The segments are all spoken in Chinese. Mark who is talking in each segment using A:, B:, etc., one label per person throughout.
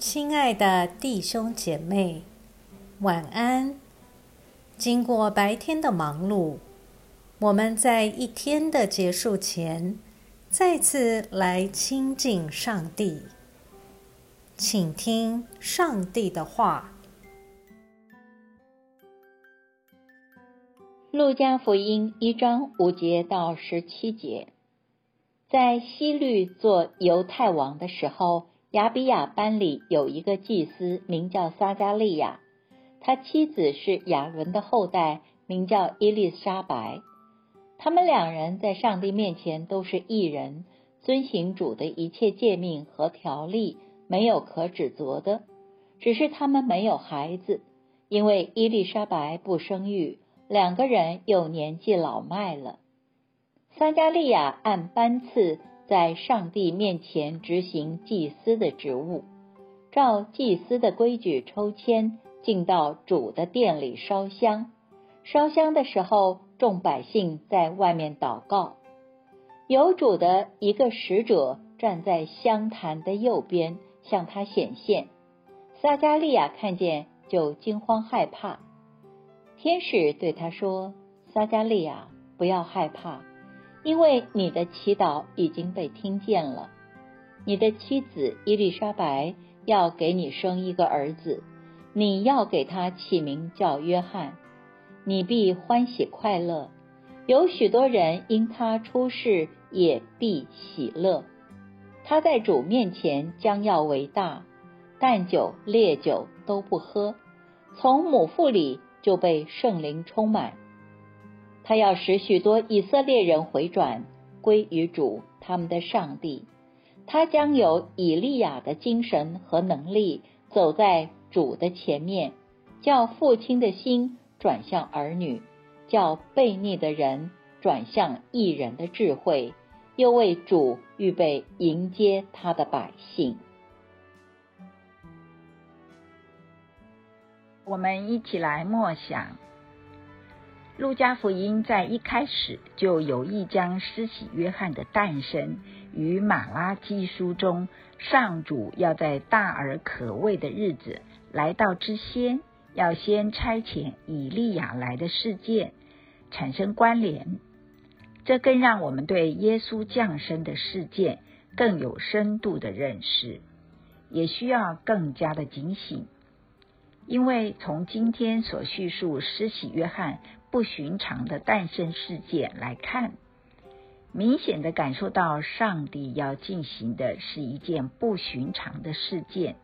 A: 亲爱的弟兄姐妹，晚安。经过白天的忙碌，我们在一天的结束前，再次来亲近上帝，请听上帝的话。
B: 路加福音一章五节到十七节，在西律做犹太王的时候。亚比亚班里有一个祭司，名叫撒加利亚，他妻子是亚伦的后代，名叫伊丽莎白。他们两人在上帝面前都是异人，遵行主的一切诫命和条例，没有可指责的。只是他们没有孩子，因为伊丽莎白不生育，两个人又年纪老迈了。撒加利亚按班次。在上帝面前执行祭司的职务，照祭司的规矩抽签，进到主的殿里烧香。烧香的时候，众百姓在外面祷告。有主的一个使者站在香坛的右边，向他显现。撒加利亚看见，就惊慌害怕。天使对他说：“撒加利亚，不要害怕。”因为你的祈祷已经被听见了，你的妻子伊丽莎白要给你生一个儿子，你要给他起名叫约翰，你必欢喜快乐。有许多人因他出世也必喜乐。他在主面前将要为大，淡酒烈酒都不喝，从母腹里就被圣灵充满。他要使许多以色列人回转归于主他们的上帝。他将有以利亚的精神和能力，走在主的前面，叫父亲的心转向儿女，叫悖逆的人转向义人的智慧，又为主预备迎接他的百姓。
C: 我们一起来默想。路加福音在一开始就有意将施洗约翰的诞生与马拉基书中上主要在大而可畏的日子来到之先，要先差遣以利亚来的事件产生关联。这更让我们对耶稣降生的事件更有深度的认识，也需要更加的警醒，因为从今天所叙述施洗约翰。不寻常的诞生事件来看，明显的感受到上帝要进行的是一件不寻常的事件。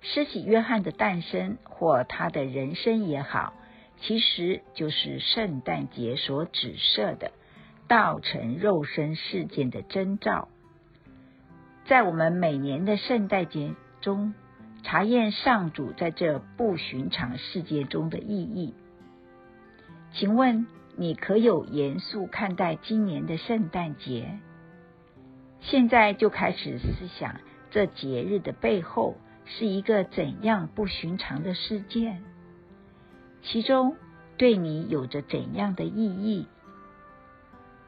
C: 施洗约翰的诞生或他的人生也好，其实就是圣诞节所指涉的道成肉身事件的征兆。在我们每年的圣诞节中，查验上主在这不寻常事件中的意义。请问你可有严肃看待今年的圣诞节？现在就开始思想这节日的背后是一个怎样不寻常的事件？其中对你有着怎样的意义？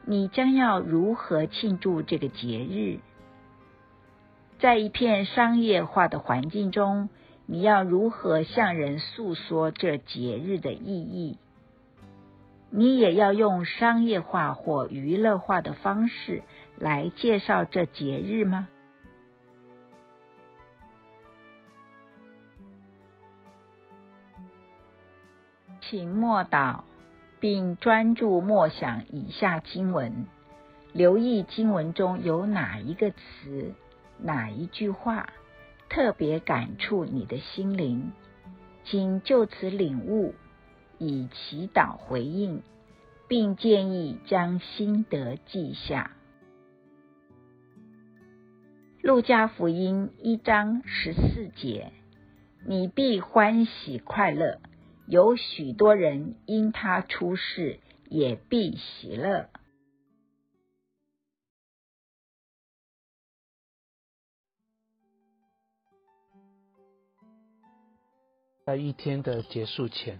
C: 你将要如何庆祝这个节日？在一片商业化的环境中，你要如何向人诉说这节日的意义？你也要用商业化或娱乐化的方式来介绍这节日吗？请默祷，并专注默想以下经文，留意经文中有哪一个词、哪一句话特别感触你的心灵，请就此领悟。以祈祷回应，并建议将心得记下。路加福音一章十四节：你必欢喜快乐，有许多人因他出世也必喜乐。
D: 在一天的结束前。